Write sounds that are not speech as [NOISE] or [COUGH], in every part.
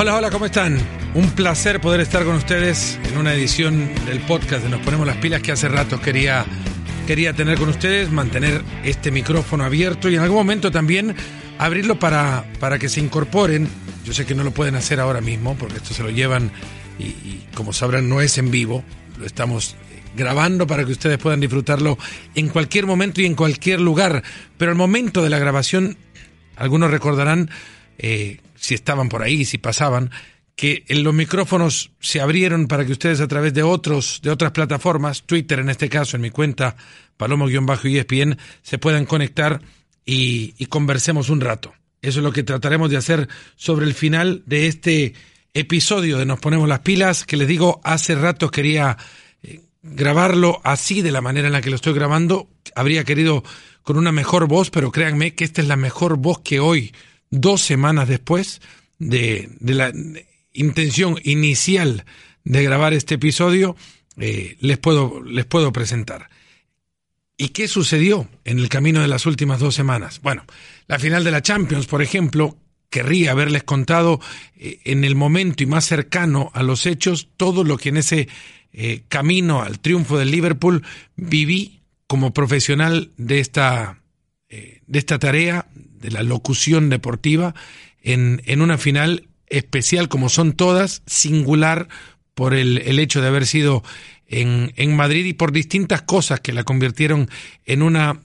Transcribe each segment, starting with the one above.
Hola, hola, ¿cómo están? Un placer poder estar con ustedes en una edición del podcast de Nos Ponemos las Pilas que hace rato quería, quería tener con ustedes, mantener este micrófono abierto y en algún momento también abrirlo para, para que se incorporen. Yo sé que no lo pueden hacer ahora mismo porque esto se lo llevan y, y como sabrán no es en vivo, lo estamos grabando para que ustedes puedan disfrutarlo en cualquier momento y en cualquier lugar. Pero al momento de la grabación, algunos recordarán, eh, si estaban por ahí, si pasaban, que los micrófonos se abrieron para que ustedes a través de otros, de otras plataformas, Twitter en este caso, en mi cuenta, palomo-espn, se puedan conectar y, y conversemos un rato. Eso es lo que trataremos de hacer sobre el final de este episodio de Nos Ponemos las Pilas, que les digo, hace rato quería grabarlo así, de la manera en la que lo estoy grabando. Habría querido con una mejor voz, pero créanme que esta es la mejor voz que hoy, dos semanas después de, de la intención inicial de grabar este episodio, eh, les, puedo, les puedo presentar. ¿Y qué sucedió en el camino de las últimas dos semanas? Bueno, la final de la Champions, por ejemplo, querría haberles contado eh, en el momento y más cercano a los hechos todo lo que en ese eh, camino al triunfo del Liverpool, viví como profesional de esta, de esta tarea, de la locución deportiva, en, en, una final especial como son todas, singular por el, el hecho de haber sido en, en, Madrid y por distintas cosas que la convirtieron en una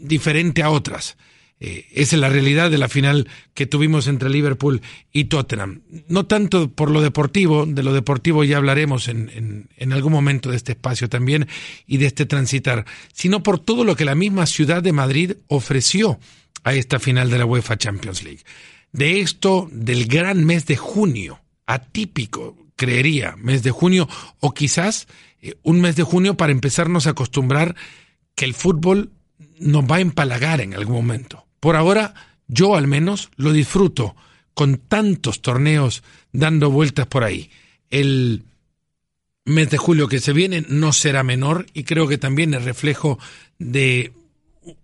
diferente a otras. Eh, esa es la realidad de la final que tuvimos entre Liverpool y Tottenham. No tanto por lo deportivo, de lo deportivo ya hablaremos en, en, en, algún momento de este espacio también y de este transitar, sino por todo lo que la misma ciudad de Madrid ofreció a esta final de la UEFA Champions League. De esto, del gran mes de junio, atípico, creería, mes de junio, o quizás eh, un mes de junio para empezarnos a acostumbrar que el fútbol nos va a empalagar en algún momento por ahora, yo al menos lo disfruto con tantos torneos dando vueltas por ahí. El mes de julio que se viene no será menor y creo que también es reflejo de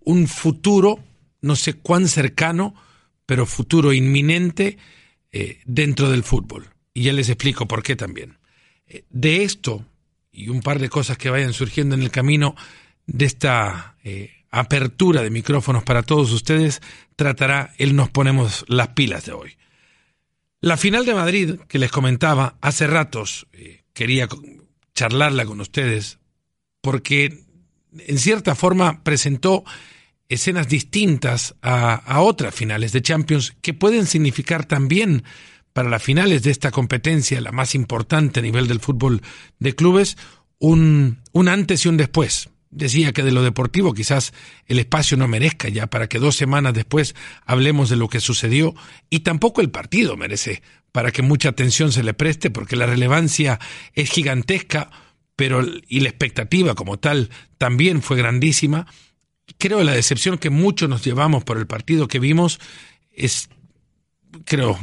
un futuro, no sé cuán cercano, pero futuro inminente eh, dentro del fútbol. Y ya les explico por qué también. Eh, de esto y un par de cosas que vayan surgiendo en el camino de esta eh, apertura de micrófonos para todos ustedes tratará el Nos ponemos las pilas de hoy. La final de Madrid, que les comentaba, hace ratos quería charlarla con ustedes, porque en cierta forma presentó escenas distintas a, otras finales de Champions que pueden significar también para las finales de esta competencia, la más importante a nivel del fútbol de clubes, un, un antes y un después. Decía que de lo deportivo quizás el espacio no merezca ya para que dos semanas después hablemos de lo que sucedió y tampoco el partido merece para que mucha atención se le preste porque la relevancia es gigantesca pero y la expectativa como tal también fue grandísima creo la decepción que muchos nos llevamos por el partido que vimos es creo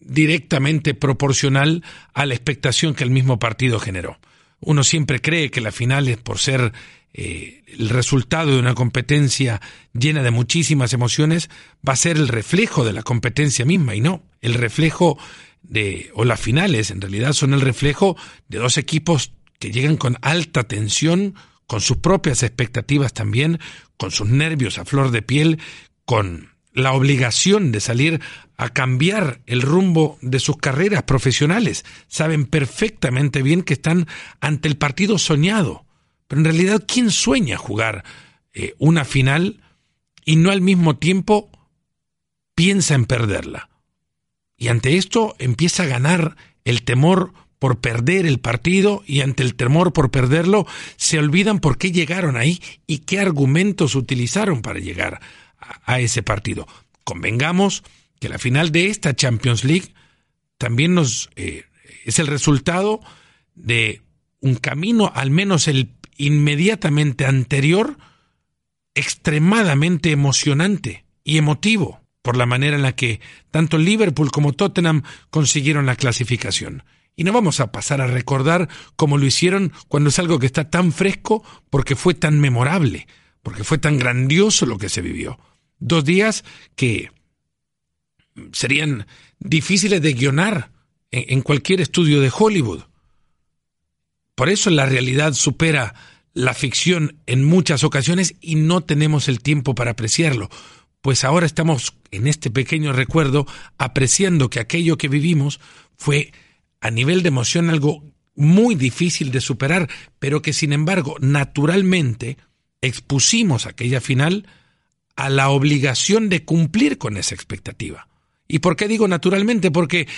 directamente proporcional a la expectación que el mismo partido generó. Uno siempre cree que la final es por ser eh, el resultado de una competencia llena de muchísimas emociones, va a ser el reflejo de la competencia misma y no, el reflejo de, o las finales en realidad son el reflejo de dos equipos que llegan con alta tensión, con sus propias expectativas también, con sus nervios a flor de piel, con la obligación de salir a cambiar el rumbo de sus carreras profesionales. Saben perfectamente bien que están ante el partido soñado. Pero en realidad, ¿quién sueña jugar eh, una final y no al mismo tiempo piensa en perderla? Y ante esto empieza a ganar el temor por perder el partido y ante el temor por perderlo se olvidan por qué llegaron ahí y qué argumentos utilizaron para llegar a ese partido. Convengamos que la final de esta Champions League también nos eh, es el resultado de un camino, al menos el inmediatamente anterior, extremadamente emocionante y emotivo por la manera en la que tanto Liverpool como Tottenham consiguieron la clasificación. Y no vamos a pasar a recordar cómo lo hicieron cuando es algo que está tan fresco porque fue tan memorable, porque fue tan grandioso lo que se vivió. Dos días que serían difíciles de guionar en cualquier estudio de Hollywood. Por eso la realidad supera la ficción en muchas ocasiones y no tenemos el tiempo para apreciarlo, pues ahora estamos en este pequeño recuerdo apreciando que aquello que vivimos fue a nivel de emoción algo muy difícil de superar, pero que sin embargo naturalmente expusimos aquella final a la obligación de cumplir con esa expectativa. ¿Y por qué digo naturalmente? Porque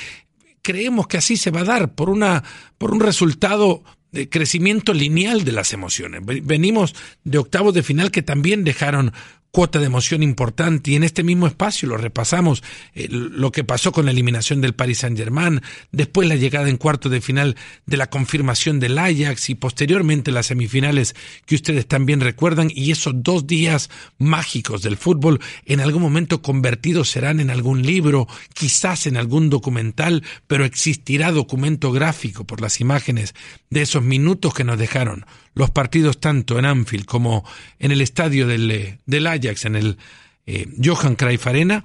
creemos que así se va a dar por una por un resultado de crecimiento lineal de las emociones. Venimos de octavos de final que también dejaron cuota de emoción importante y en este mismo espacio lo repasamos eh, lo que pasó con la eliminación del Paris Saint-Germain, después la llegada en cuarto de final de la confirmación del Ajax y posteriormente las semifinales que ustedes también recuerdan y esos dos días mágicos del fútbol en algún momento convertidos serán en algún libro, quizás en algún documental, pero existirá documento gráfico por las imágenes de esos minutos que nos dejaron los partidos tanto en Anfield como en el estadio del, eh, del Ajax, en el eh, Johan Arena,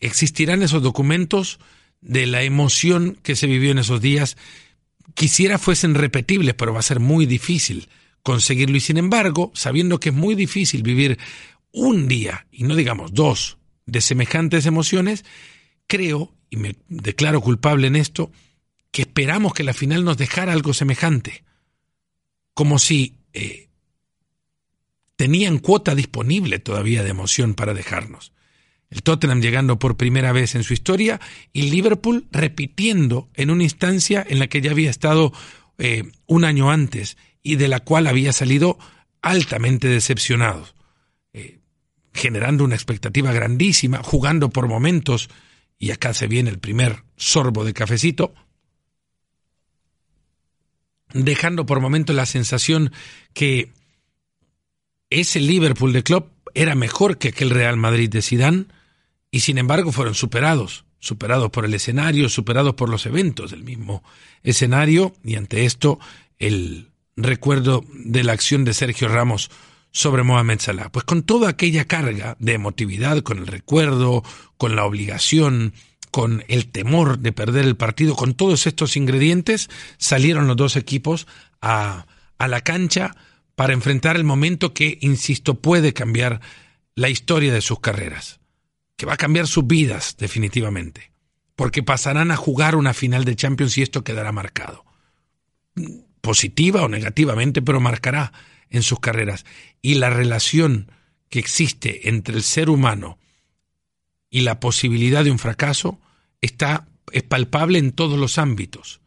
existirán esos documentos de la emoción que se vivió en esos días. Quisiera fuesen repetibles, pero va a ser muy difícil conseguirlo. Y sin embargo, sabiendo que es muy difícil vivir un día, y no digamos dos, de semejantes emociones, creo, y me declaro culpable en esto, que esperamos que la final nos dejara algo semejante como si eh, tenían cuota disponible todavía de emoción para dejarnos. El Tottenham llegando por primera vez en su historia y Liverpool repitiendo en una instancia en la que ya había estado eh, un año antes y de la cual había salido altamente decepcionado, eh, generando una expectativa grandísima, jugando por momentos, y acá se viene el primer sorbo de cafecito, dejando por momentos la sensación que ese Liverpool de Klopp era mejor que aquel Real Madrid de Sidán y sin embargo fueron superados, superados por el escenario, superados por los eventos del mismo escenario y ante esto el recuerdo de la acción de Sergio Ramos sobre Mohamed Salah. Pues con toda aquella carga de emotividad, con el recuerdo, con la obligación, con el temor de perder el partido, con todos estos ingredientes, salieron los dos equipos a, a la cancha para enfrentar el momento que, insisto, puede cambiar la historia de sus carreras, que va a cambiar sus vidas definitivamente, porque pasarán a jugar una final de Champions y esto quedará marcado, positiva o negativamente, pero marcará en sus carreras. Y la relación que existe entre el ser humano y la posibilidad de un fracaso está es palpable en todos los ámbitos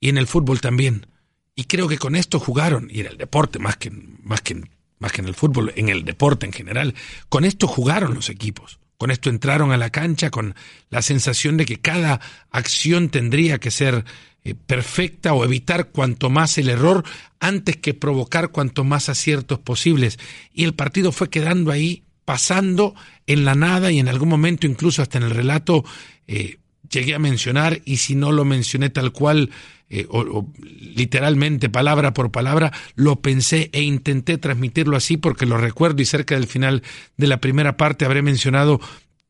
y en el fútbol también. Y creo que con esto jugaron y en el deporte más que más que más que en el fútbol, en el deporte en general, con esto jugaron los equipos. Con esto entraron a la cancha con la sensación de que cada acción tendría que ser eh, perfecta o evitar cuanto más el error antes que provocar cuanto más aciertos posibles. Y el partido fue quedando ahí pasando en la nada y en algún momento incluso hasta en el relato eh, llegué a mencionar y si no lo mencioné tal cual eh, o, literalmente palabra por palabra, lo pensé e intenté transmitirlo así porque lo recuerdo y cerca del final de la primera parte habré mencionado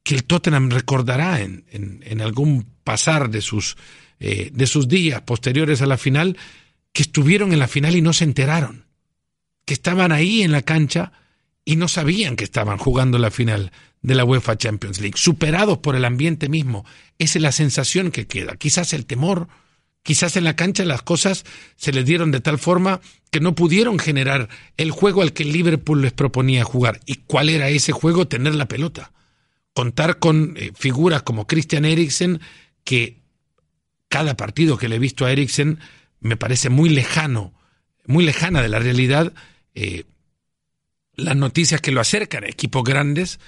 que el Tottenham recordará en, algún pasar de sus, eh, de sus días posteriores a la final que estuvieron en la final y no se enteraron, que estaban ahí en la cancha y no sabían que estaban jugando la final de la UEFA Champions League, superados por el ambiente mismo. Esa es la sensación que queda. Quizás el temor, quizás en la cancha las cosas se les dieron de tal forma que no pudieron generar el juego al que Liverpool les proponía jugar. ¿Y cuál era ese juego? Tener la pelota. Contar con eh, figuras como Christian Eriksen, que cada partido que le he visto a Eriksen me parece muy lejano, muy lejana de la realidad. Eh, las noticias que lo acercan a equipos grandes,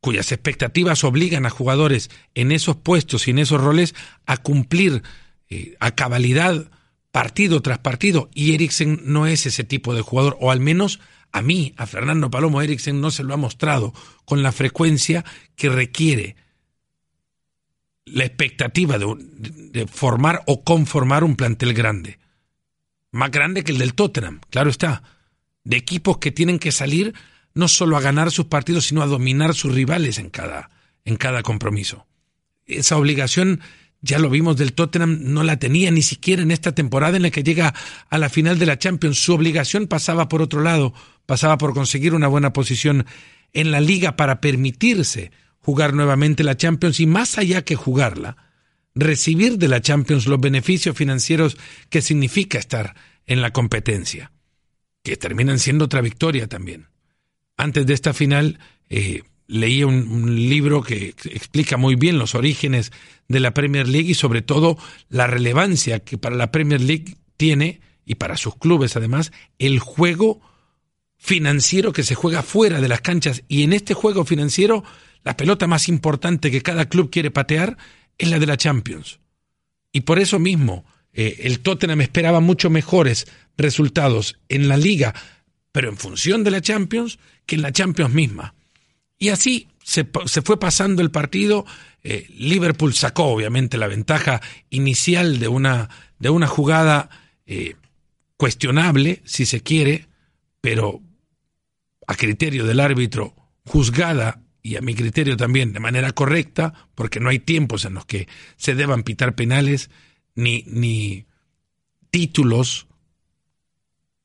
cuyas expectativas obligan a jugadores en esos puestos y en esos roles a cumplir eh, a cabalidad partido tras partido. Y Eriksen no es ese tipo de jugador, o al menos a mí, a Fernando Palomo Eriksen, no se lo ha mostrado con la frecuencia que requiere la expectativa de, de formar o conformar un plantel grande. Más grande que el del Tottenham, claro está. De equipos que tienen que salir no solo a ganar sus partidos, sino a dominar sus rivales en cada, en cada compromiso. esa obligación ya lo vimos del Tottenham, no la tenía ni siquiera en esta temporada en la que llega a la final de la Champions. Su obligación pasaba por otro lado, pasaba por conseguir una buena posición en la liga para permitirse jugar nuevamente la Champions y más allá que jugarla, recibir de la Champions los beneficios financieros que significa estar en la competencia, que terminan siendo otra victoria también. Antes de esta final, eh, leí un, libro que explica muy bien los orígenes de la Premier League y sobre todo la relevancia que para la Premier League tiene, y para sus clubes además, el juego financiero que se juega fuera de las canchas. Y en este juego financiero, la pelota más importante que cada club quiere patear es la de la Champions. Y por eso mismo, eh, el Tottenham esperaba mucho mejores resultados en la liga, pero en función de la Champions, que en la Champions misma. Y así se, fue pasando el partido. Eh, Liverpool sacó obviamente la ventaja inicial de una, de una jugada eh, cuestionable, si se quiere, pero a criterio del árbitro juzgada y a mi criterio también de manera correcta, porque no hay tiempos en los que se deban pitar penales ni, ni títulos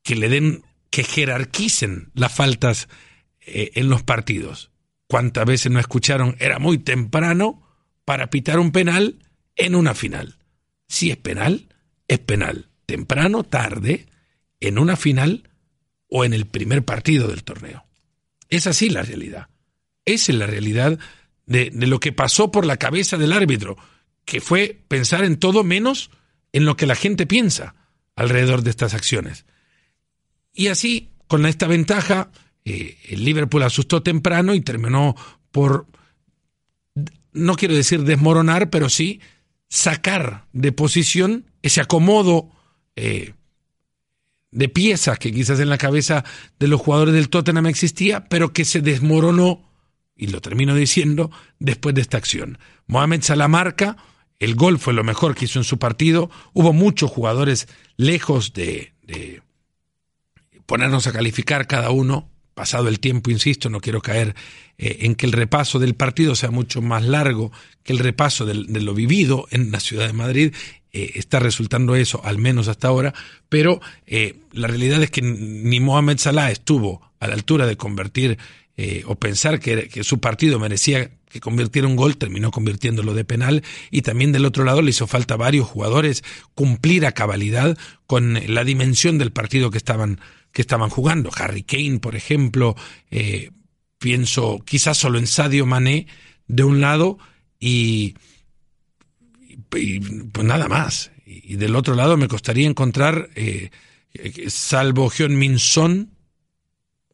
que le den, que jerarquicen las faltas eh, en los partidos. ¿Cuántas veces no escucharon? Era muy temprano para pitar un penal en una final. Si es penal, es penal. Temprano, tarde, en una final o en el primer partido del torneo. Es así la realidad. Esa es la realidad de, de, lo que pasó por la cabeza del árbitro, que fue pensar en todo menos en lo que la gente piensa alrededor de estas acciones. Y así, con esta ventaja, eh, el Liverpool asustó temprano y terminó por, no quiero decir desmoronar, pero sí sacar de posición ese acomodo eh, de piezas que quizás en la cabeza de los jugadores del Tottenham existía, pero que se desmoronó, y lo termino diciendo, después de esta acción. Mohamed Salah marca, el gol fue lo mejor que hizo en su partido, hubo muchos jugadores lejos de ponernos a calificar cada uno, pasado el tiempo, insisto, no quiero caer eh, en que el repaso del partido sea mucho más largo que el repaso de, lo vivido en la ciudad de Madrid. Eh, está resultando eso, al menos hasta ahora, pero eh, la realidad es que ni Mohamed Salah estuvo a la altura de convertir o pensar que, que su partido merecía que convirtiera un gol, terminó convirtiéndolo de penal y también del otro lado le hizo falta a varios jugadores cumplir a cabalidad con la dimensión del partido que estaban que estaban jugando. Harry Kane, por ejemplo, eh, pienso quizás solo en Sadio Mané de un lado y, pues nada más. Y, del otro lado me costaría encontrar, eh, salvo Hyun Min Son,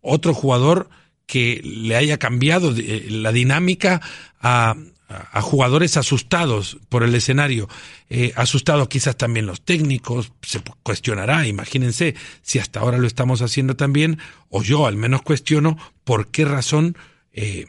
otro jugador que le haya cambiado eh, la dinámica a, a jugadores asustados por el escenario, eh, asustados quizás también los técnicos, se cuestionará, imagínense si hasta ahora lo estamos haciendo también, o yo al menos cuestiono por qué razón eh,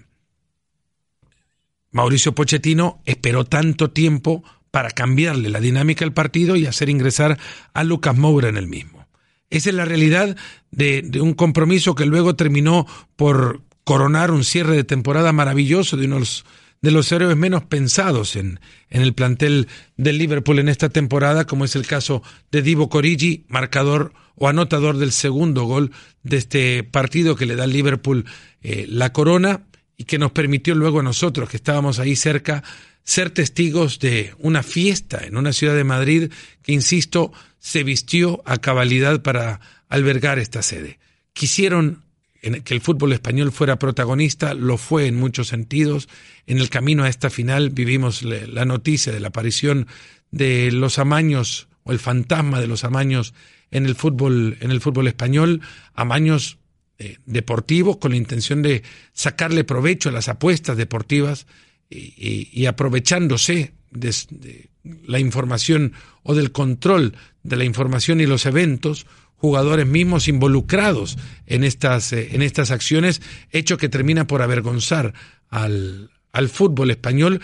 Mauricio Pochettino esperó tanto tiempo para cambiarle la dinámica al partido y hacer ingresar a Lucas Moura en el mismo. Esa es la realidad de, de un compromiso que luego terminó por coronar un cierre de temporada maravilloso de unos de los héroes menos pensados en, en el plantel del Liverpool en esta temporada, como es el caso de Divo Corigi, marcador o anotador del segundo gol de este partido que le da al Liverpool eh, la corona y que nos permitió luego a nosotros, que estábamos ahí cerca, ser testigos de una fiesta en una ciudad de Madrid que, insisto, se vistió a cabalidad para albergar esta sede. Quisieron que el fútbol español fuera protagonista, lo fue en muchos sentidos. En el camino a esta final vivimos la noticia de la aparición de los amaños o el fantasma de los amaños en el fútbol, en el fútbol español, amaños eh, deportivos con la intención de sacarle provecho a las apuestas deportivas y, aprovechándose de la información o del control de la información y los eventos, jugadores mismos involucrados en estas, eh, en estas acciones, hecho que termina por avergonzar al, al fútbol español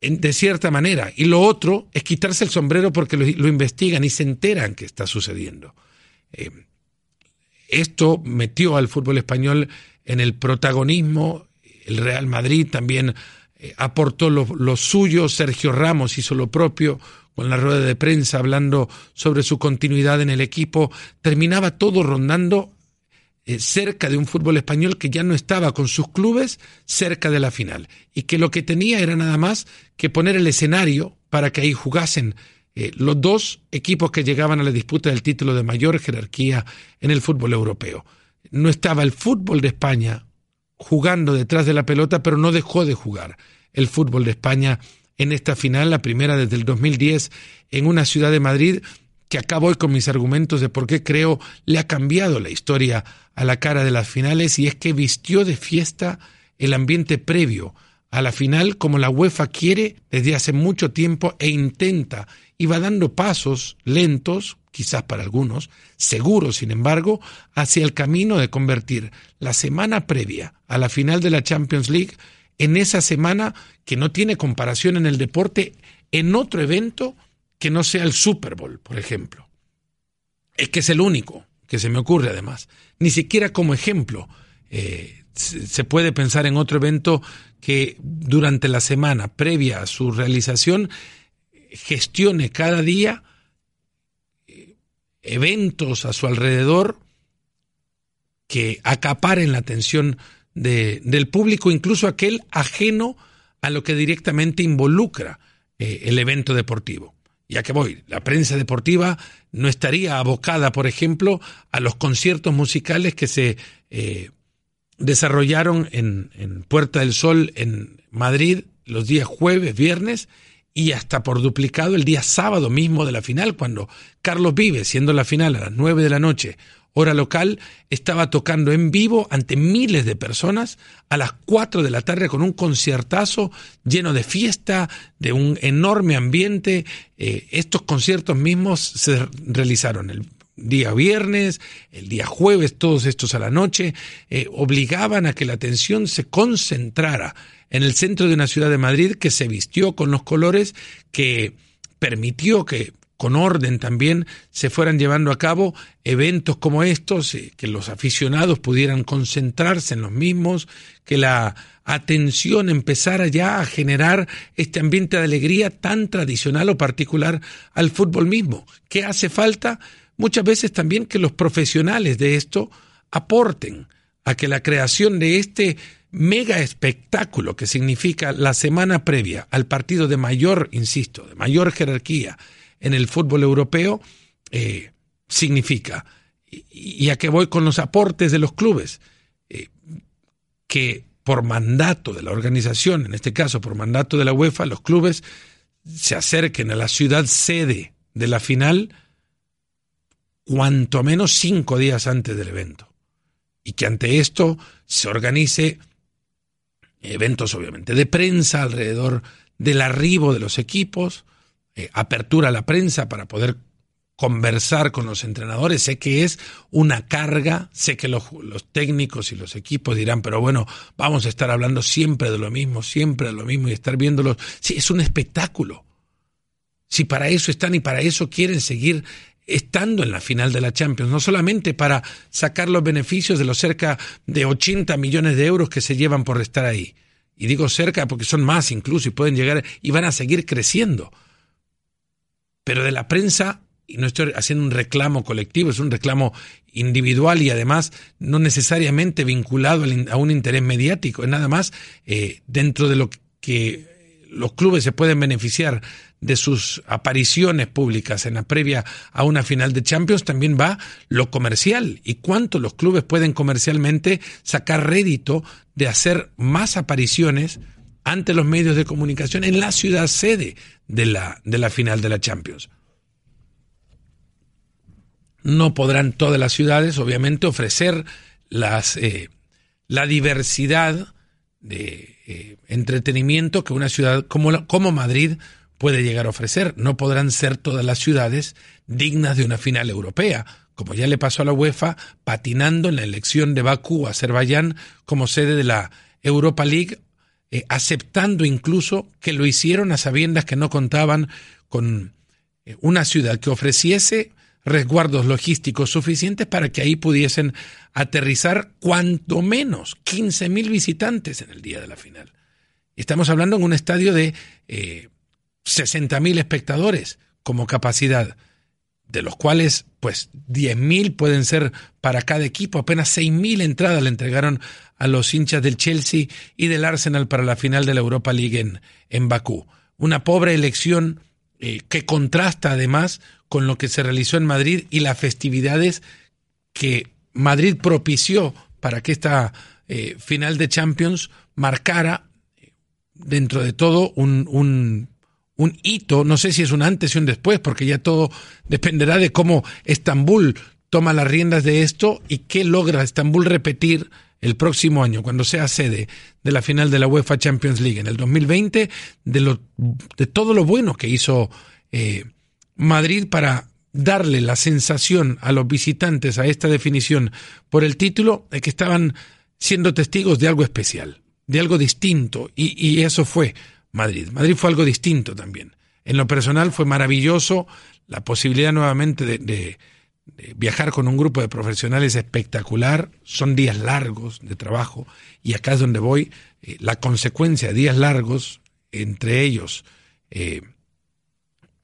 de cierta manera. Y lo otro es quitarse el sombrero porque lo, investigan y se enteran que está sucediendo. Eh, esto metió al fútbol español en el protagonismo, el Real Madrid también eh, aportó lo, suyo, Sergio Ramos hizo lo propio con la rueda de prensa hablando sobre su continuidad en el equipo, terminaba todo rondando eh, cerca de un fútbol español que ya no estaba con sus clubes cerca de la final y que lo que tenía era nada más que poner el escenario para que ahí jugasen eh, los dos equipos que llegaban a la disputa del título de mayor jerarquía en el fútbol europeo. No estaba el fútbol de España jugando detrás de la pelota, pero no dejó de jugar el fútbol de España en esta final, la primera desde el 2010, en una ciudad de Madrid que acabo hoy con mis argumentos de por qué creo le ha cambiado la historia a la cara de las finales y es que vistió de fiesta el ambiente previo a la final como la UEFA quiere desde hace mucho tiempo e intenta y va dando pasos lentos, quizás para algunos, seguros, sin embargo, hacia el camino de convertir la semana previa a la final de la Champions League en esa semana que no tiene comparación en el deporte en otro evento que no sea el Super Bowl, por ejemplo. Es que es el único que se me ocurre además. Ni siquiera como ejemplo eh, se puede pensar en otro evento que durante la semana previa a su realización gestione cada día eh, eventos a su alrededor que acaparen la atención del público, incluso aquel ajeno a lo que directamente involucra eh, el evento deportivo. Ya que voy, la prensa deportiva no estaría abocada, por ejemplo, a los conciertos musicales que se eh, desarrollaron en, en Puerta del Sol, en Madrid, los días jueves, viernes, y hasta por duplicado el día sábado mismo de la final, cuando Carlos Vive, siendo la final a las nueve de la noche, hora local, estaba tocando en vivo ante miles de personas a las 4 de la tarde con un conciertazo lleno de fiesta, de un enorme ambiente. Eh, estos conciertos mismos se realizaron el día viernes, el día jueves, todos estos a la noche, eh, obligaban a que la atención se concentrara en el centro de una ciudad de Madrid que se vistió con los colores que permitió que con orden también se fueran llevando a cabo eventos como estos, eh, que los aficionados pudieran concentrarse en los mismos, que la atención empezara ya a generar este ambiente de alegría tan tradicional o particular al fútbol mismo. ¿Qué hace falta? Muchas veces también que los profesionales de esto aporten a que la creación de este mega espectáculo que significa la semana previa al partido de mayor, insisto, de mayor jerarquía, en el fútbol europeo eh, significa, y, a qué voy con los aportes de los clubes, eh, que por mandato de la organización, en este caso por mandato de la UEFA, los clubes se acerquen a la ciudad sede de la final cuanto menos cinco días antes del evento. Y que ante esto se organice eventos obviamente de prensa alrededor del arribo de los equipos, eh, apertura a la prensa para poder conversar con los entrenadores. Sé que es una carga, sé que los, técnicos y los equipos dirán, pero bueno, vamos a estar hablando siempre de lo mismo, siempre de lo mismo y estar viéndolos. Sí, es un espectáculo. Si para eso están y para eso quieren seguir estando en la final de la Champions, no solamente para sacar los beneficios de los cerca de 80 millones de euros que se llevan por estar ahí. Y digo cerca porque son más incluso y pueden llegar y van a seguir creciendo pero de la prensa, y no estoy haciendo un reclamo colectivo, es un reclamo individual y además no necesariamente vinculado a un interés mediático, es nada más eh, dentro de lo que los clubes se pueden beneficiar de sus apariciones públicas en la previa a una final de Champions, también va lo comercial y cuánto los clubes pueden comercialmente sacar rédito de hacer más apariciones ante los medios de comunicación en la ciudad sede de la, de la final de la Champions. No podrán todas las ciudades, obviamente, ofrecer las, eh, la diversidad de eh, entretenimiento que una ciudad como, como Madrid puede llegar a ofrecer. No podrán ser todas las ciudades dignas de una final europea, como ya le pasó a la UEFA, patinando en la elección de Bakú, Azerbaiyán, como sede de la Europa League eh, aceptando incluso que lo hicieron a sabiendas que no contaban con eh, una ciudad que ofreciese resguardos logísticos suficientes para que ahí pudiesen aterrizar cuanto menos 15.000 visitantes en el día de la final. Estamos hablando en un estadio de eh, 60.000 espectadores como capacidad, de los cuales pues 10.000 pueden ser para cada equipo, apenas 6.000 entradas le entregaron a los hinchas del Chelsea y del Arsenal para la final de la Europa League en, en Bakú. Una pobre elección eh, que contrasta además con lo que se realizó en Madrid y las festividades que Madrid propició para que esta eh, final de Champions marcara dentro de todo un, un, un, hito, no sé si es un antes y un después, porque ya todo [LAUGHS] dependerá de cómo Estambul toma las riendas de esto y qué logra Estambul repetir el próximo año, cuando sea sede de la final de la UEFA Champions League en el 2020, de, lo, de todo lo bueno que hizo eh, Madrid para darle la sensación a los visitantes a esta definición por el título de que estaban siendo testigos de algo especial, de algo distinto, y, y eso fue Madrid. Madrid fue algo distinto también. En lo personal fue maravilloso la posibilidad nuevamente de, viajar con un grupo de profesionales espectacular. Son días largos de trabajo y acá es donde voy. Eh, la consecuencia de días largos, entre ellos, eh,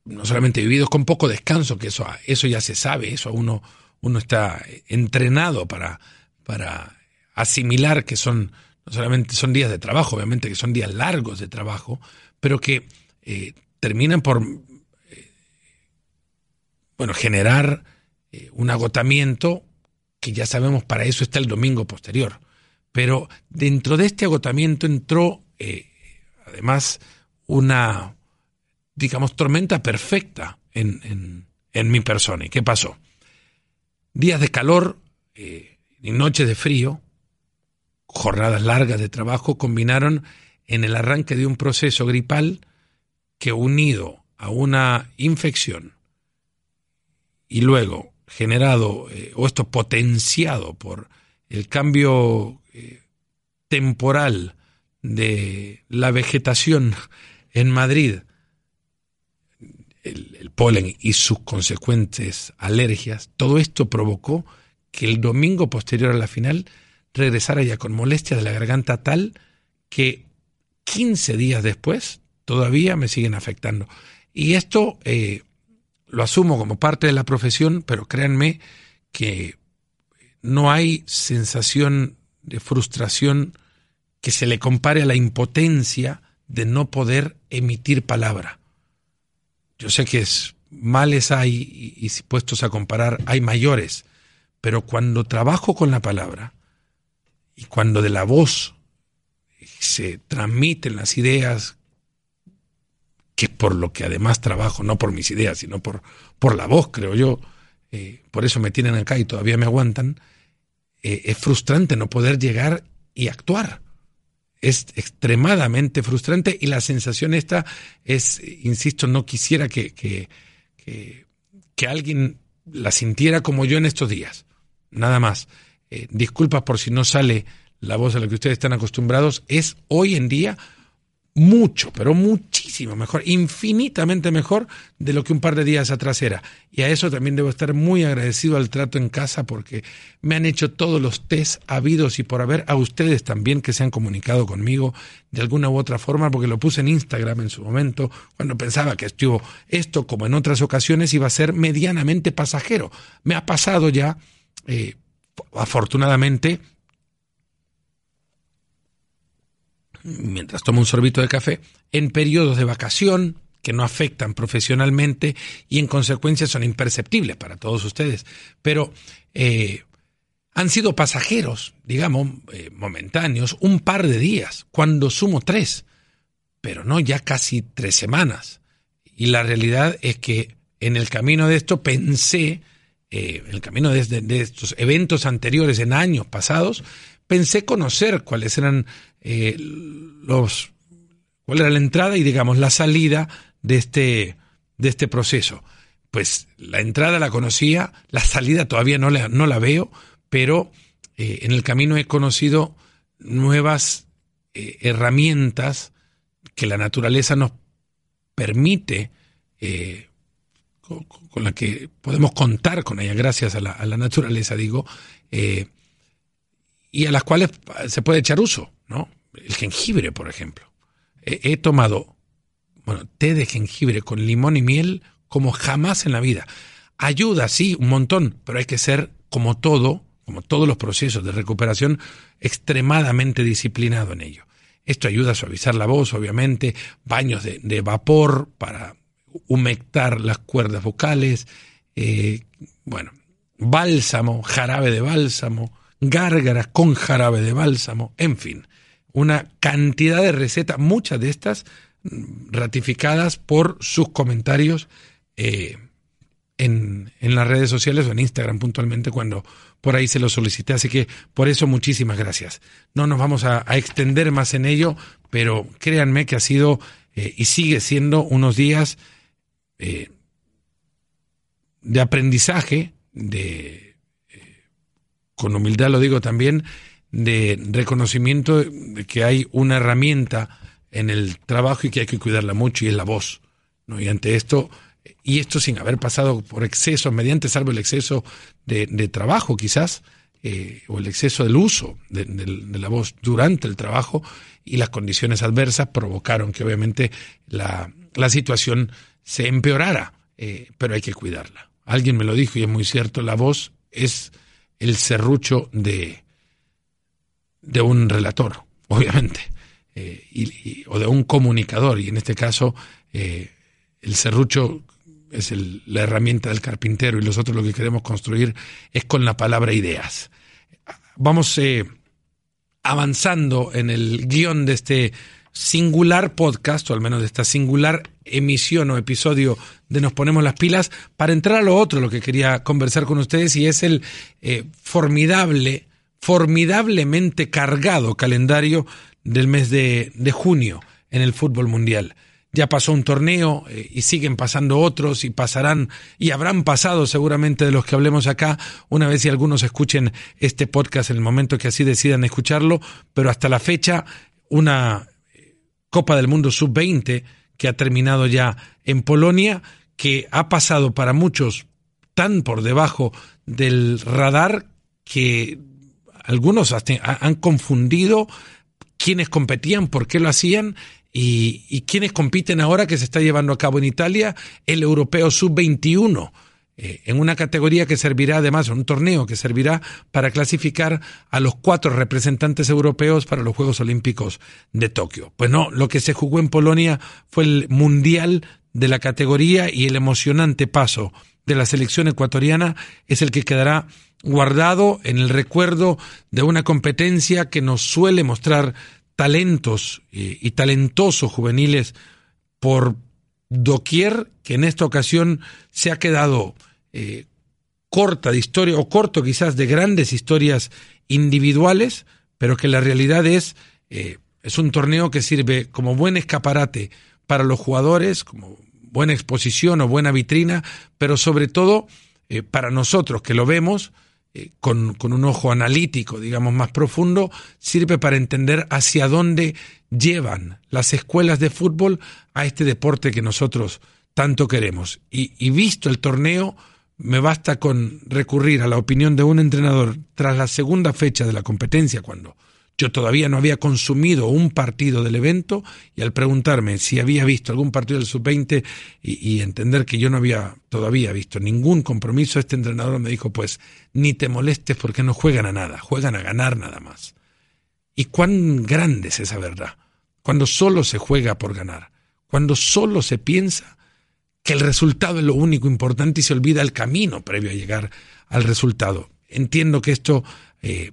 no solamente vividos con poco descanso, que eso, eso ya se sabe, eso uno, uno está entrenado para, para asimilar que son no solamente son días de trabajo, obviamente que son días largos de trabajo, pero que eh, terminan por bueno, generar eh, un agotamiento que ya sabemos para eso está el domingo posterior. Pero dentro de este agotamiento entró eh, además una, digamos, tormenta perfecta en, en, en, mi persona. ¿Y qué pasó? Días de calor y noches de frío, jornadas largas de trabajo combinaron en el arranque de un proceso gripal que unido a una infección y luego generado eh, o esto potenciado por el cambio eh, temporal de la vegetación en Madrid, el, polen y sus consecuentes alergias, todo esto provocó que el domingo posterior a la final regresara ya con molestia de la garganta tal que 15 días después todavía me siguen afectando. Y esto eh, lo asumo como parte de la profesión, pero créanme que no hay sensación de frustración que se le compare a la impotencia de no poder emitir palabra. Yo sé que es, males hay y, y puestos a comparar hay mayores, pero cuando trabajo con la palabra, y cuando de la voz se transmiten las ideas, que es por lo que además trabajo, no por mis ideas, sino por, por la voz, creo yo, eh, por eso me tienen acá y todavía me aguantan, eh, es frustrante no poder llegar y actuar. Es extremadamente frustrante y la sensación esta es, insisto, no quisiera que, que, que, alguien la sintiera como yo en estos días. Nada más eh, disculpas por si no sale la voz a la que ustedes están acostumbrados, es hoy en día mucho, pero muchísimo mejor, infinitamente mejor de lo que un par de días atrás era. Y a eso también debo estar muy agradecido al trato en casa porque me han hecho todos los test habidos y por haber, a ustedes también que se han comunicado conmigo de alguna u otra forma, porque lo puse en Instagram en su momento, cuando pensaba que estuvo esto, como en otras ocasiones, iba a ser medianamente pasajero. Me ha pasado ya. Eh, afortunadamente, mientras tomo un sorbito de café, en periodos de vacación que no afectan profesionalmente y en consecuencia son imperceptibles para todos ustedes. Pero eh, han sido pasajeros, digamos, eh, momentáneos, un par de días, cuando sumo tres, pero no ya casi tres semanas. Y la realidad es que en el camino de esto pensé eh, el camino de, estos eventos anteriores en años pasados, pensé conocer cuáles eran eh, los, cuál era la entrada y digamos la salida de este, de este proceso. Pues la entrada la conocía, la salida todavía no la, no la veo, pero eh, en el camino he conocido nuevas eh, herramientas que la naturaleza nos permite con, con, la que podemos contar con ella gracias a la, a la naturaleza, digo, eh, y a las cuales se puede echar uso, ¿no? El jengibre, por ejemplo. he tomado bueno, té de jengibre con limón y miel como jamás en la vida. Ayuda, sí, un montón, pero hay que ser como todo, como todos los procesos de recuperación, extremadamente disciplinado en ello. Esto ayuda a suavizar la voz, obviamente, baños de, vapor para humectar las cuerdas vocales, eh, bueno, bálsamo, jarabe de bálsamo, gárgaras con jarabe de bálsamo, en fin, una cantidad de recetas, muchas de estas ratificadas por sus comentarios eh, en, en, las redes sociales o en Instagram puntualmente cuando por ahí se lo solicité. Así que por eso muchísimas gracias. No nos vamos a, extender más en ello, pero créanme que ha sido eh, y sigue siendo unos días eh, de aprendizaje, de, con humildad lo digo también, de reconocimiento de que hay una herramienta en el trabajo y que hay que cuidarla mucho y es la voz. ¿no? Y ante esto, y esto sin haber pasado por exceso, mediante salvo el exceso de, trabajo quizás, eh, o el exceso del uso de, la voz durante el trabajo y las condiciones adversas provocaron que obviamente la, situación se empeorara, eh, pero hay que cuidarla. Alguien me lo dijo y es muy cierto, la voz es el serrucho de, de un relator, [LAUGHS] obviamente. Eh, o de un comunicador, y en este caso eh, el serrucho es la herramienta del carpintero y nosotros lo que queremos construir es con la palabra ideas. Vamos eh, avanzando en el guion de este singular podcast, o al menos de esta singular emisión o episodio de Nos Ponemos las Pilas, para entrar a lo otro, lo que quería conversar con ustedes, y es el formidable, formidablemente cargado calendario del mes de, junio en el fútbol mundial. Ya pasó un torneo eh, y siguen pasando otros y pasarán y habrán pasado seguramente de los que hablemos acá una vez y algunos escuchen este podcast en el momento que así decidan escucharlo, pero hasta la fecha una eh, Copa del Mundo sub-20 que ha terminado ya en Polonia, que ha pasado para muchos tan por debajo del radar que algunos han confundido quiénes competían, por qué lo hacían y, quiénes compiten ahora que se está llevando a cabo en Italia el Europeo Sub-21 eh, en una categoría que servirá además, un torneo que servirá para clasificar a los cuatro representantes europeos para los Juegos Olímpicos de Tokio. Pues no, lo que se jugó en Polonia fue el Mundial de la categoría y el emocionante paso de la selección ecuatoriana es el que quedará guardado en el recuerdo de una competencia que nos suele mostrar talentos y, talentosos juveniles por doquier, que en esta ocasión se ha quedado eh, corta de historia, o corto quizás de grandes historias individuales, pero que la realidad es, eh, es un torneo que sirve como buen escaparate para los jugadores, como buena exposición o buena vitrina, pero sobre todo eh, para nosotros que lo vemos, eh, con, un ojo analítico, digamos, más profundo, sirve para entender hacia dónde llevan las escuelas de fútbol a este deporte que nosotros tanto queremos. Y visto el torneo, me basta con recurrir a la opinión de un entrenador tras la segunda fecha de la competencia, cuando yo todavía no había consumido un partido del evento y al preguntarme si había visto algún partido del sub-20 y, entender que yo no había todavía visto ningún compromiso, este entrenador me dijo, pues ni te molestes porque no juegan a nada, juegan a ganar nada más. ¿Y cuán grande es esa verdad? Cuando solo se juega por ganar, cuando solo se piensa que el resultado es lo único importante y se olvida el camino previo a llegar al resultado. Entiendo que esto... Eh,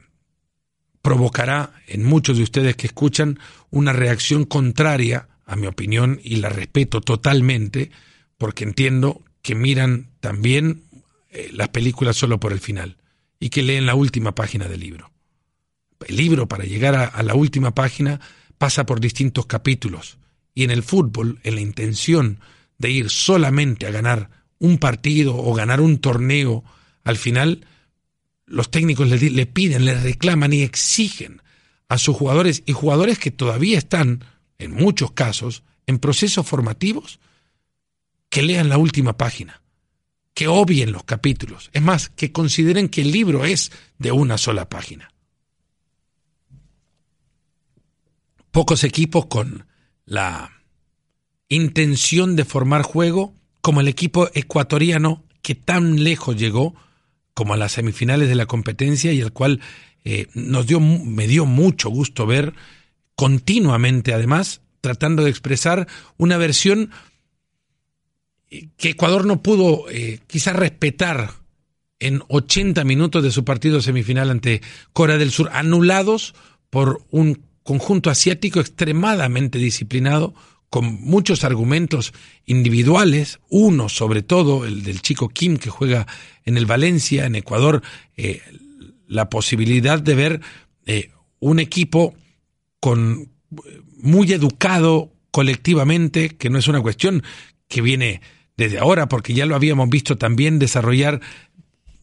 provocará en muchos de ustedes que escuchan una reacción contraria a mi opinión y la respeto totalmente porque entiendo que miran también eh, las películas solo por el final y que leen la última página del libro. El libro para llegar a, la última página pasa por distintos capítulos y en el fútbol, en la intención de ir solamente a ganar un partido o ganar un torneo, al final los técnicos le, piden, le reclaman y exigen a sus jugadores y jugadores que todavía están, en muchos casos, en procesos formativos, que lean la última página, que obvien los capítulos, es más, que consideren que el libro es de una sola página. Pocos equipos con la intención de formar juego como el equipo ecuatoriano que tan lejos llegó como a las semifinales de la competencia y el cual eh, nos dio, me dio mucho gusto ver continuamente, además, tratando de expresar una versión que Ecuador no pudo eh, quizás respetar en 80 minutos de su partido semifinal ante Corea del Sur, anulados por un conjunto asiático extremadamente disciplinado, con muchos argumentos individuales, uno sobre todo, el del chico Kim que juega en el Valencia, en Ecuador, eh, la posibilidad de ver eh, un equipo con muy educado colectivamente, que no es una cuestión que viene desde ahora, porque ya lo habíamos visto también desarrollar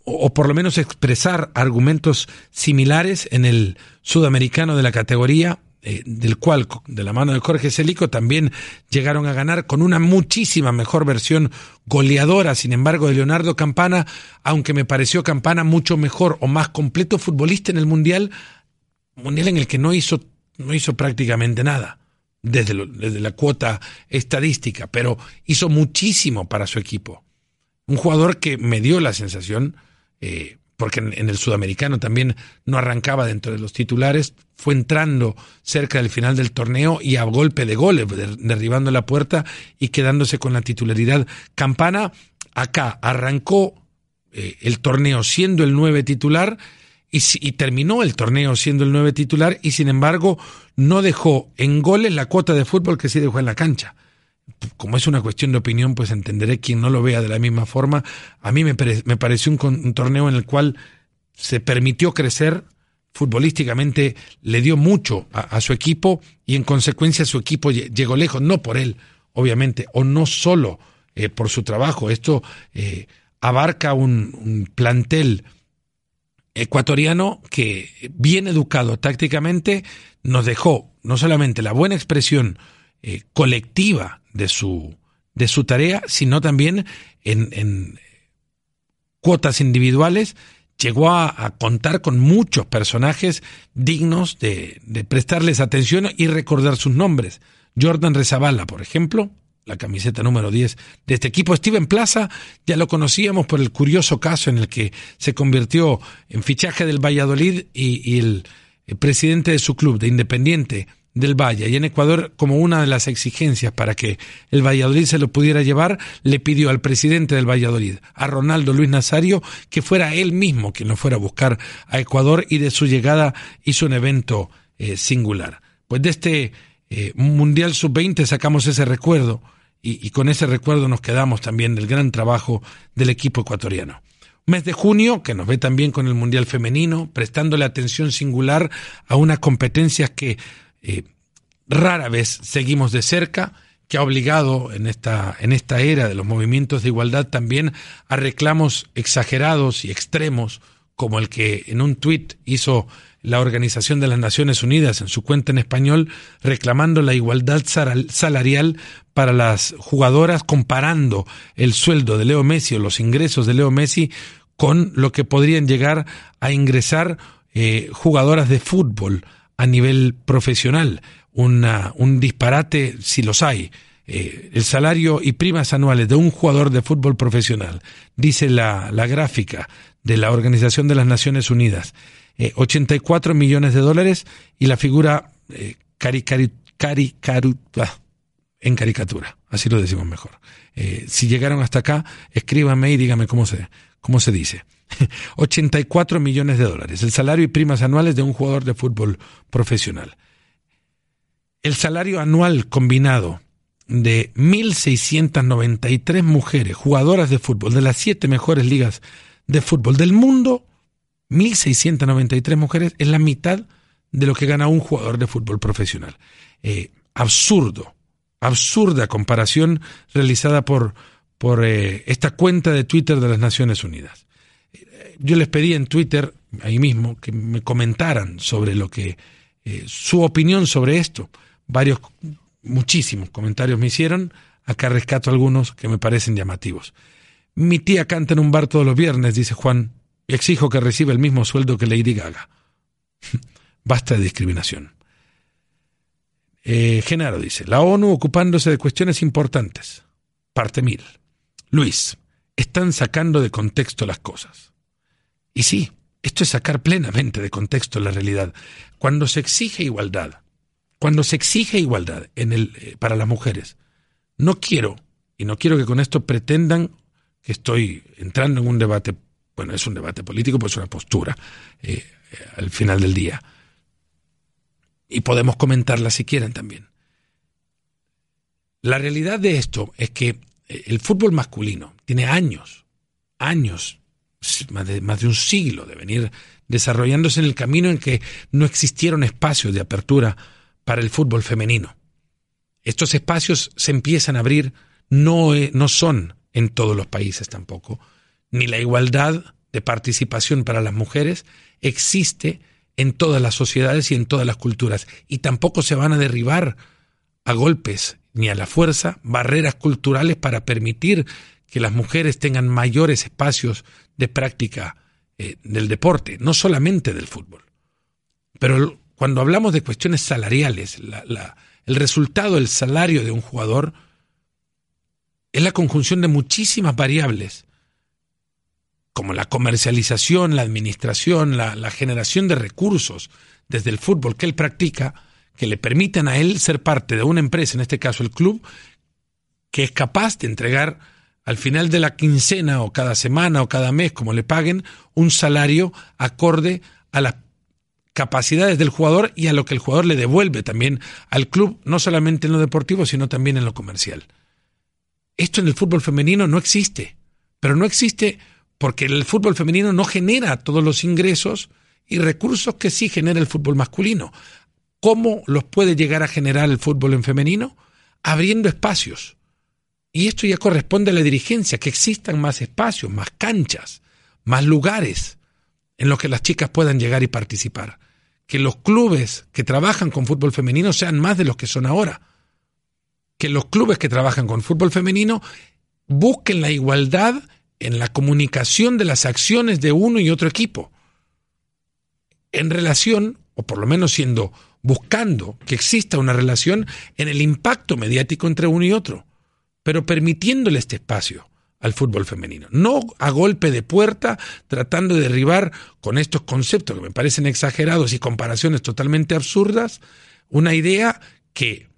o, por lo menos expresar argumentos similares en el sudamericano de la categoría, eh, del cual, de la mano de Jorge Celico, también llegaron a ganar con una muchísima mejor versión goleadora, sin embargo, de Leonardo Campana, aunque me pareció Campana mucho mejor o más completo futbolista en el Mundial, Mundial en el que no hizo, no hizo prácticamente nada. Desde, desde la cuota estadística, pero hizo muchísimo para su equipo. Un jugador que me dio la sensación eh, porque en, el sudamericano también no arrancaba dentro de los titulares, fue entrando cerca del final del torneo y a golpe de goles, derribando la puerta y quedándose con la titularidad. Campana acá arrancó eh, el torneo siendo el nueve titular y, y, terminó el torneo siendo el nueve titular y sin embargo no dejó en goles la cuota de fútbol que sí dejó en la cancha como es una cuestión de opinión, pues entenderé quien no lo vea de la misma forma. A mí me, pareció un, torneo en el cual se permitió crecer futbolísticamente, le dio mucho a, su equipo y en consecuencia su equipo llegó lejos, no por él, obviamente, o no solo eh, por su trabajo. Esto eh, abarca un plantel ecuatoriano que, bien educado tácticamente, nos dejó no solamente la buena expresión eh, colectiva de su, de su tarea, sino también en, en cuotas individuales, llegó a, contar con muchos personajes dignos de, de, prestarles atención y recordar sus nombres. Jordan Rezabala, por ejemplo, la camiseta número 10 de este equipo. Steven Plaza, ya lo conocíamos por el curioso caso en el que se convirtió en fichaje del Valladolid y, y el presidente de su club, de Independiente, del Valle y en Ecuador como una de las exigencias para que el Valladolid se lo pudiera llevar, le pidió al presidente del Valladolid, a Ronaldo Luis Nazario, que fuera él mismo quien lo fuera a buscar a Ecuador y de su llegada hizo un evento eh, singular. Pues de este eh, Mundial Sub-20 sacamos ese recuerdo y, y con ese recuerdo nos quedamos también del gran trabajo del equipo ecuatoriano mes de junio, que nos ve también con el Mundial Femenino, prestándole atención singular a unas competencias que eh, rara vez seguimos de cerca, que ha obligado en esta, en esta era de los movimientos de igualdad también a reclamos exagerados y extremos, como el que en un tuit hizo la Organización de las Naciones Unidas en su cuenta en español, reclamando la igualdad salarial para las jugadoras, comparando el sueldo de Leo Messi o los ingresos de Leo Messi con lo que podrían llegar a ingresar eh, jugadoras de fútbol a nivel profesional, una, un disparate si los hay. Eh, el salario y primas anuales de un jugador de fútbol profesional, dice la, la gráfica de la Organización de las Naciones Unidas, 84 eh, millones de dólares y la figura eh, ah, en caricatura, así lo decimos mejor. Eh, si llegaron hasta acá, escríbame y dígame cómo se, cómo se dice. [LAUGHS] 84 millones de dólares, el salario y primas anuales de un jugador de fútbol profesional. El salario anual combinado de 1.693 mujeres jugadoras de fútbol de las siete mejores ligas de fútbol del mundo, 1.693 mujeres es la mitad de lo que gana un jugador de fútbol profesional. Eh, absurdo, absurda comparación realizada por, por eh, esta cuenta de Twitter de las Naciones Unidas yo les pedí en Twitter, ahí mismo, que me comentaran sobre lo que, eh, su opinión sobre esto. Varios, muchísimos comentarios me hicieron. Acá rescato algunos que me parecen llamativos. Mi tía canta en un bar todos los viernes, dice Juan, y exijo que reciba el mismo sueldo que Lady Gaga. [LAUGHS] Basta de discriminación. Eh, Genaro dice, la ONU ocupándose de cuestiones importantes. Parte mil. Luis, están sacando de contexto las cosas. Y sí, esto es sacar plenamente de contexto la realidad. Cuando se exige igualdad, cuando se exige igualdad en el, eh, para las mujeres, no quiero, y no quiero que con esto pretendan que estoy entrando en un debate, bueno, es un debate político, pues es una postura eh, al final del día. Y podemos comentarla si quieren también. La realidad de esto es que eh, el fútbol masculino tiene años, años, más de, un siglo de venir desarrollándose en el camino en que no existieron espacios de apertura para el fútbol femenino. Estos espacios se empiezan a abrir, no, eh, no son en todos los países tampoco, ni la igualdad de participación para las mujeres existe en todas las sociedades y en todas las culturas, y tampoco se van a derribar a golpes ni a la fuerza barreras culturales para permitir que las mujeres tengan mayores espacios de práctica eh, del deporte, no solamente del fútbol. Pero cuando hablamos de cuestiones salariales, el resultado del salario de un jugador es la conjunción de muchísimas variables, como la comercialización, la administración, la generación de recursos desde el fútbol que él practica, que le permitan a él ser parte de una empresa, en este caso el club, que es capaz de entregar al final de la quincena o cada semana o cada mes, como le paguen, un salario acorde a las capacidades del jugador y a lo que el jugador le devuelve también al club, no solamente en lo deportivo, sino también en lo comercial. Esto en el fútbol femenino no existe, pero no existe porque el fútbol femenino no genera todos los ingresos y recursos que sí genera el fútbol masculino. ¿Cómo los puede llegar a generar el fútbol en femenino? Abriendo espacios. Y esto ya corresponde a la dirigencia, que existan más espacios, más canchas, más lugares en los que las chicas puedan llegar y participar. Que los clubes que trabajan con fútbol femenino sean más de los que son ahora. Que los clubes que trabajan con fútbol femenino busquen la igualdad en la comunicación de las acciones de uno y otro equipo. En relación, o por lo menos siendo buscando que exista una relación en el impacto mediático entre uno y otro, pero permitiéndole este espacio al fútbol femenino. No a golpe de puerta, tratando de derribar con estos conceptos que me parecen exagerados y comparaciones totalmente absurdas, una idea que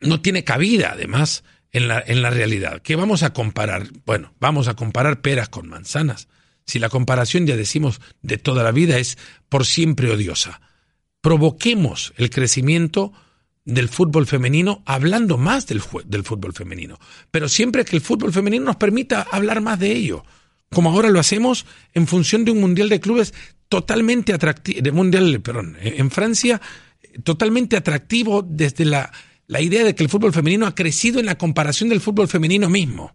no tiene cabida, además, en la, en la realidad. ¿Qué vamos a comparar? Bueno, vamos a comparar peras con manzanas. Si la comparación, ya decimos, de toda la vida es por siempre odiosa provoquemos el crecimiento del fútbol femenino hablando más del, fútbol femenino, pero siempre que el fútbol femenino nos permita hablar más de ello, como ahora lo hacemos en función de un mundial de clubes totalmente atractivo, de mundial, perdón, en Francia, totalmente atractivo desde la, la idea de que el fútbol femenino ha crecido en la comparación del fútbol femenino mismo.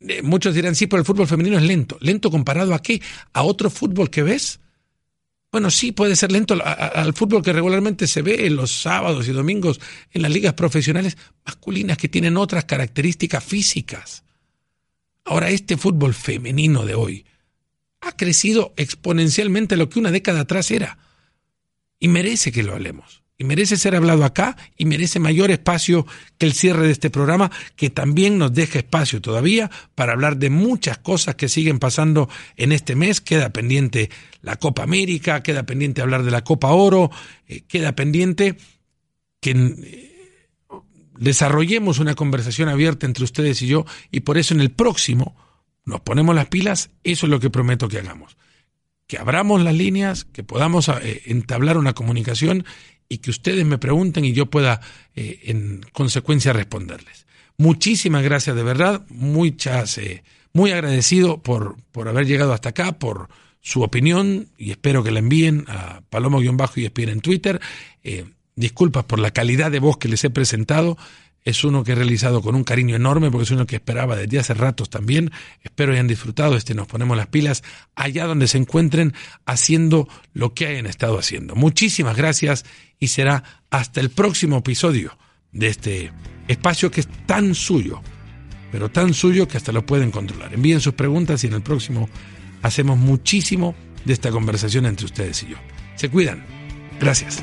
Eh, muchos dirán, sí, pero el fútbol femenino es lento. ¿Lento comparado a qué? ¿A otro fútbol que ves? Bueno, sí, puede ser lento al fútbol que regularmente se ve en los sábados y domingos en las ligas profesionales masculinas que tienen otras características físicas. Ahora, este fútbol femenino de hoy ha crecido exponencialmente lo que una década atrás era. Y merece que lo hablemos y merece ser hablado acá y merece mayor espacio que el cierre de este programa, que también nos deja espacio todavía para hablar de muchas cosas que siguen pasando en este mes. Queda pendiente la Copa América, queda pendiente hablar de la Copa Oro, eh, queda pendiente que eh, desarrollemos una conversación abierta entre ustedes y yo y por eso en el próximo nos ponemos las pilas, eso es lo que prometo que hagamos que abramos las líneas, que podamos eh, entablar una comunicación y que ustedes me pregunten y yo pueda eh, en consecuencia responderles. Muchísimas gracias de verdad, muchas, eh, muy agradecido por, por haber llegado hasta acá, por su opinión y espero que la envíen a Palomo-Bajo y espien en Twitter. Disculpas por la calidad de voz que les he presentado. Es uno que he realizado con un cariño enorme porque es uno que esperaba desde hace ratos también. Espero hayan disfrutado este Nos Ponemos las Pilas allá donde se encuentren haciendo lo que hayan estado haciendo. Muchísimas gracias y será hasta el próximo episodio de este espacio que es tan suyo, pero tan suyo que hasta lo pueden controlar. Envíen sus preguntas y en el próximo hacemos muchísimo de esta conversación entre ustedes y yo. Se cuidan. Gracias.